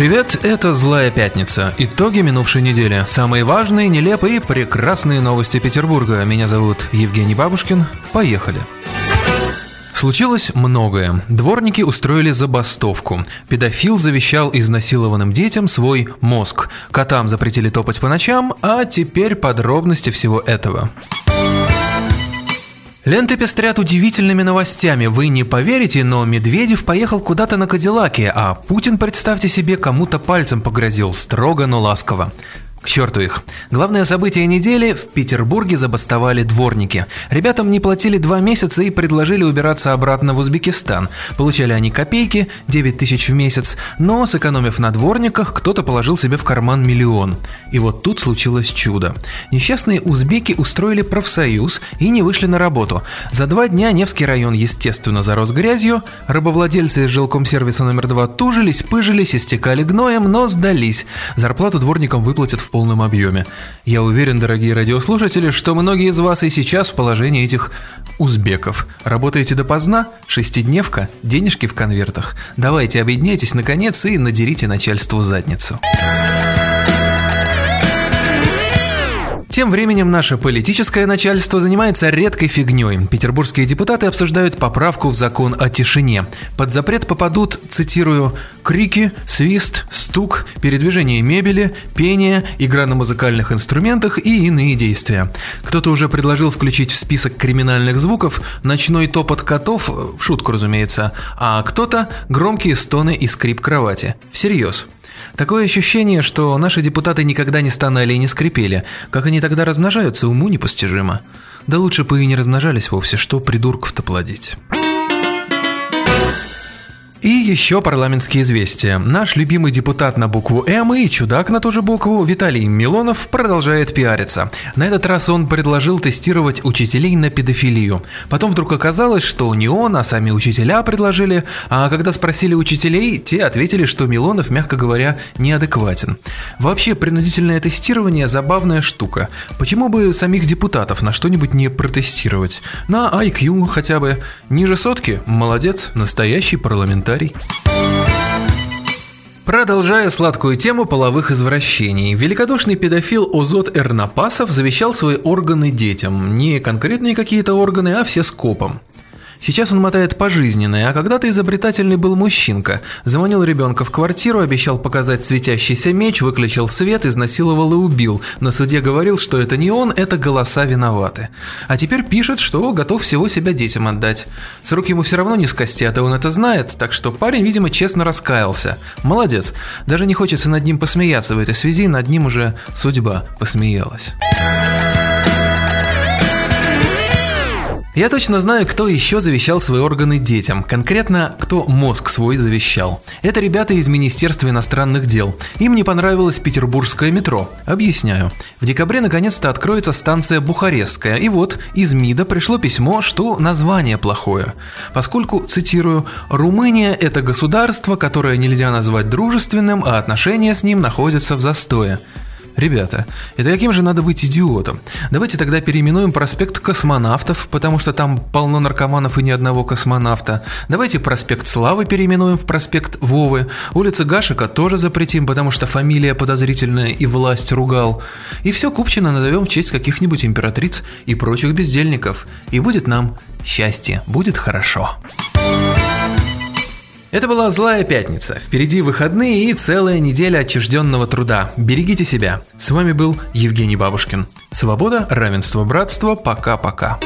Привет, это «Злая пятница». Итоги минувшей недели. Самые важные, нелепые и прекрасные новости Петербурга. Меня зовут Евгений Бабушкин. Поехали. Случилось многое. Дворники устроили забастовку. Педофил завещал изнасилованным детям свой мозг. Котам запретили топать по ночам, а теперь подробности всего этого. Ленты пестрят удивительными новостями. Вы не поверите, но Медведев поехал куда-то на Кадиллаке, а Путин, представьте себе, кому-то пальцем погрозил, строго, но ласково. К черту их. Главное событие недели – в Петербурге забастовали дворники. Ребятам не платили два месяца и предложили убираться обратно в Узбекистан. Получали они копейки, 9 тысяч в месяц, но, сэкономив на дворниках, кто-то положил себе в карман миллион. И вот тут случилось чудо. Несчастные узбеки устроили профсоюз и не вышли на работу. За два дня Невский район, естественно, зарос грязью, рабовладельцы из жилкомсервиса номер два тужились, пыжились, истекали гноем, но сдались. Зарплату дворникам выплатят в в полном объеме. Я уверен, дорогие радиослушатели, что многие из вас и сейчас в положении этих узбеков. Работаете допоздна? Шестидневка? Денежки в конвертах? Давайте объединяйтесь наконец и надерите начальству задницу. Тем временем наше политическое начальство занимается редкой фигней. Петербургские депутаты обсуждают поправку в закон о тишине. Под запрет попадут, цитирую, крики, свист, стук, передвижение мебели, пение, игра на музыкальных инструментах и иные действия. Кто-то уже предложил включить в список криминальных звуков ночной топот котов, в шутку разумеется, а кто-то громкие стоны и скрип кровати. Всерьез. Такое ощущение, что наши депутаты никогда не стонали и не скрипели. Как они тогда размножаются, уму непостижимо. Да лучше бы и не размножались вовсе, что придурков-то плодить. И еще парламентские известия. Наш любимый депутат на букву М и чудак на ту же букву Виталий Милонов продолжает пиариться. На этот раз он предложил тестировать учителей на педофилию. Потом вдруг оказалось, что не он, а сами учителя предложили, а когда спросили учителей, те ответили, что Милонов, мягко говоря, неадекватен. Вообще, принудительное тестирование – забавная штука. Почему бы самих депутатов на что-нибудь не протестировать? На IQ хотя бы. Ниже сотки – молодец, настоящий парламентарий комментарий. Продолжая сладкую тему половых извращений, великодушный педофил Озот Эрнапасов завещал свои органы детям. Не конкретные какие-то органы, а все скопом. Сейчас он мотает пожизненное, а когда-то изобретательный был мужчинка. Заманил ребенка в квартиру, обещал показать светящийся меч, выключил свет, изнасиловал и убил. На суде говорил, что это не он, это голоса виноваты. А теперь пишет, что готов всего себя детям отдать. С рук ему все равно не скостят, и он это знает, так что парень, видимо, честно раскаялся. Молодец. Даже не хочется над ним посмеяться в этой связи, над ним уже судьба посмеялась. Я точно знаю, кто еще завещал свои органы детям, конкретно кто мозг свой завещал. Это ребята из Министерства иностранных дел. Им не понравилось петербургское метро. Объясняю. В декабре наконец-то откроется станция Бухарестская, и вот из МИДа пришло письмо, что название плохое. Поскольку, цитирую, «Румыния – это государство, которое нельзя назвать дружественным, а отношения с ним находятся в застое». Ребята, это каким же надо быть идиотом? Давайте тогда переименуем проспект космонавтов, потому что там полно наркоманов и ни одного космонавта. Давайте проспект Славы переименуем в проспект Вовы. Улица Гашика тоже запретим, потому что фамилия подозрительная и власть ругал. И все Купчино назовем в честь каких-нибудь императриц и прочих бездельников. И будет нам счастье, будет хорошо. Это была «Злая пятница». Впереди выходные и целая неделя отчужденного труда. Берегите себя. С вами был Евгений Бабушкин. Свобода, равенство, братство. Пока-пока.